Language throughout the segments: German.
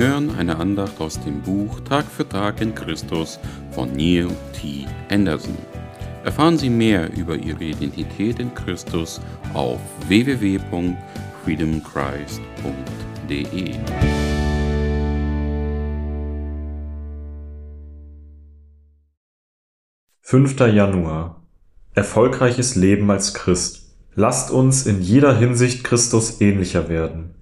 hören eine Andacht aus dem Buch Tag für Tag in Christus von Neil T. Anderson. Erfahren Sie mehr über Ihre Identität in Christus auf www.freedomchrist.de. 5. Januar Erfolgreiches Leben als Christ. Lasst uns in jeder Hinsicht Christus ähnlicher werden,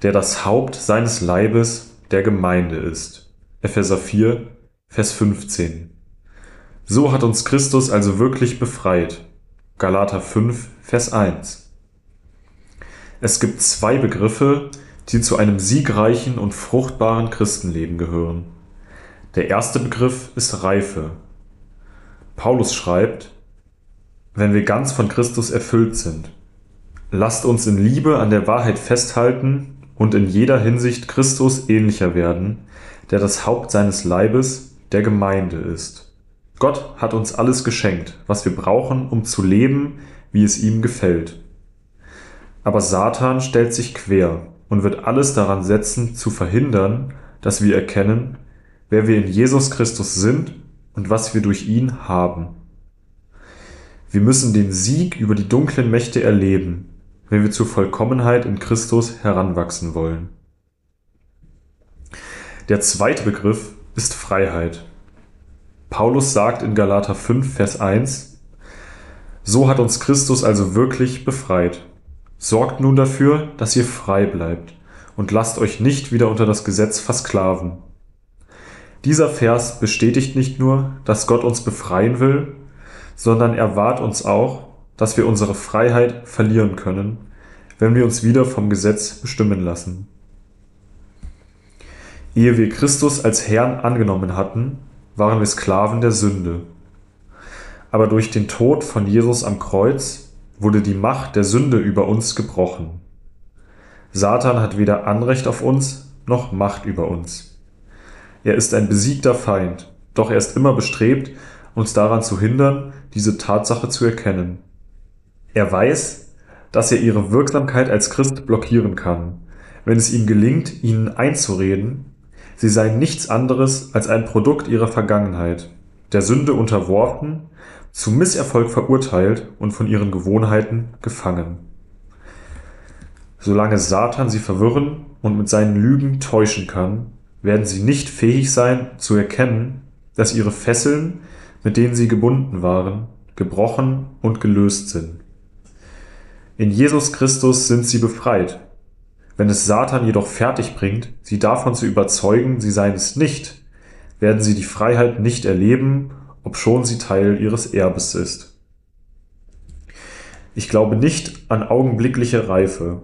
der das Haupt seines Leibes, der Gemeinde ist. Epheser 4, Vers 15. So hat uns Christus also wirklich befreit. Galater 5, Vers 1. Es gibt zwei Begriffe, die zu einem siegreichen und fruchtbaren Christenleben gehören. Der erste Begriff ist Reife. Paulus schreibt, wenn wir ganz von Christus erfüllt sind, lasst uns in Liebe an der Wahrheit festhalten und in jeder Hinsicht Christus ähnlicher werden, der das Haupt seines Leibes, der Gemeinde ist. Gott hat uns alles geschenkt, was wir brauchen, um zu leben, wie es ihm gefällt. Aber Satan stellt sich quer und wird alles daran setzen, zu verhindern, dass wir erkennen, wer wir in Jesus Christus sind und was wir durch ihn haben. Wir müssen den Sieg über die dunklen Mächte erleben, wenn wir zur Vollkommenheit in Christus heranwachsen wollen. Der zweite Begriff ist Freiheit. Paulus sagt in Galater 5, Vers 1, So hat uns Christus also wirklich befreit. Sorgt nun dafür, dass ihr frei bleibt und lasst euch nicht wieder unter das Gesetz versklaven. Dieser Vers bestätigt nicht nur, dass Gott uns befreien will, sondern er wahrt uns auch, dass wir unsere Freiheit verlieren können, wenn wir uns wieder vom Gesetz bestimmen lassen. Ehe wir Christus als Herrn angenommen hatten, waren wir Sklaven der Sünde. Aber durch den Tod von Jesus am Kreuz wurde die Macht der Sünde über uns gebrochen. Satan hat weder Anrecht auf uns noch Macht über uns. Er ist ein besiegter Feind, doch er ist immer bestrebt, uns daran zu hindern, diese Tatsache zu erkennen. Er weiß, dass er ihre Wirksamkeit als Christ blockieren kann, wenn es ihm gelingt, ihnen einzureden, sie seien nichts anderes als ein Produkt ihrer Vergangenheit, der Sünde unterworfen, zu Misserfolg verurteilt und von ihren Gewohnheiten gefangen. Solange Satan sie verwirren und mit seinen Lügen täuschen kann, werden sie nicht fähig sein zu erkennen, dass ihre Fesseln, mit denen sie gebunden waren, gebrochen und gelöst sind. In Jesus Christus sind sie befreit. Wenn es Satan jedoch fertig bringt, sie davon zu überzeugen, sie seien es nicht, werden sie die Freiheit nicht erleben, obschon sie Teil ihres Erbes ist. Ich glaube nicht an augenblickliche Reife,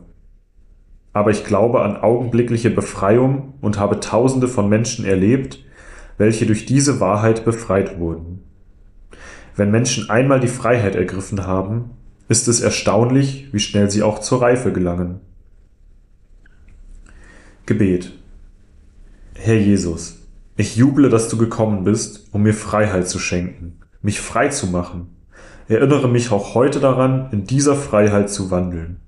aber ich glaube an augenblickliche Befreiung und habe Tausende von Menschen erlebt, welche durch diese Wahrheit befreit wurden. Wenn Menschen einmal die Freiheit ergriffen haben, ist es erstaunlich, wie schnell sie auch zur Reife gelangen. Gebet Herr Jesus, ich juble, dass du gekommen bist, um mir Freiheit zu schenken, mich frei zu machen. Erinnere mich auch heute daran, in dieser Freiheit zu wandeln.